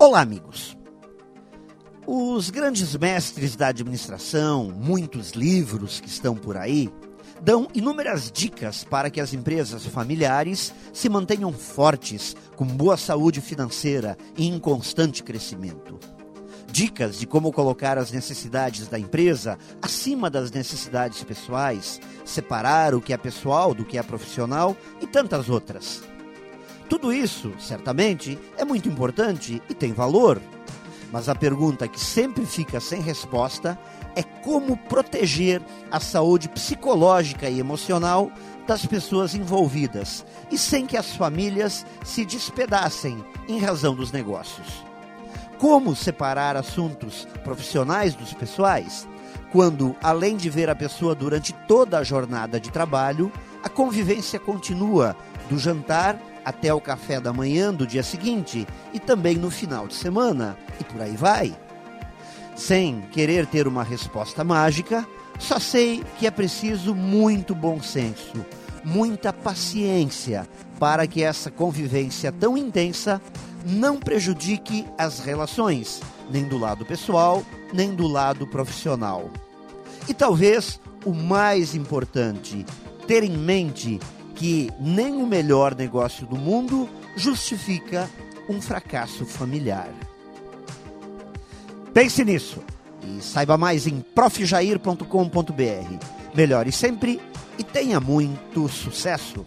Olá, amigos. Os grandes mestres da administração, muitos livros que estão por aí, dão inúmeras dicas para que as empresas familiares se mantenham fortes, com boa saúde financeira e em constante crescimento. Dicas de como colocar as necessidades da empresa acima das necessidades pessoais, separar o que é pessoal do que é profissional e tantas outras. Tudo isso, certamente, é muito importante e tem valor. Mas a pergunta que sempre fica sem resposta é como proteger a saúde psicológica e emocional das pessoas envolvidas e sem que as famílias se despedacem em razão dos negócios. Como separar assuntos profissionais dos pessoais? Quando, além de ver a pessoa durante toda a jornada de trabalho, a convivência continua do jantar até o café da manhã do dia seguinte e também no final de semana, e por aí vai. Sem querer ter uma resposta mágica, só sei que é preciso muito bom senso, muita paciência para que essa convivência tão intensa não prejudique as relações, nem do lado pessoal, nem do lado profissional. E talvez o mais importante, ter em mente que nem o melhor negócio do mundo justifica um fracasso familiar. Pense nisso e saiba mais em profjair.com.br. Melhore sempre e tenha muito sucesso!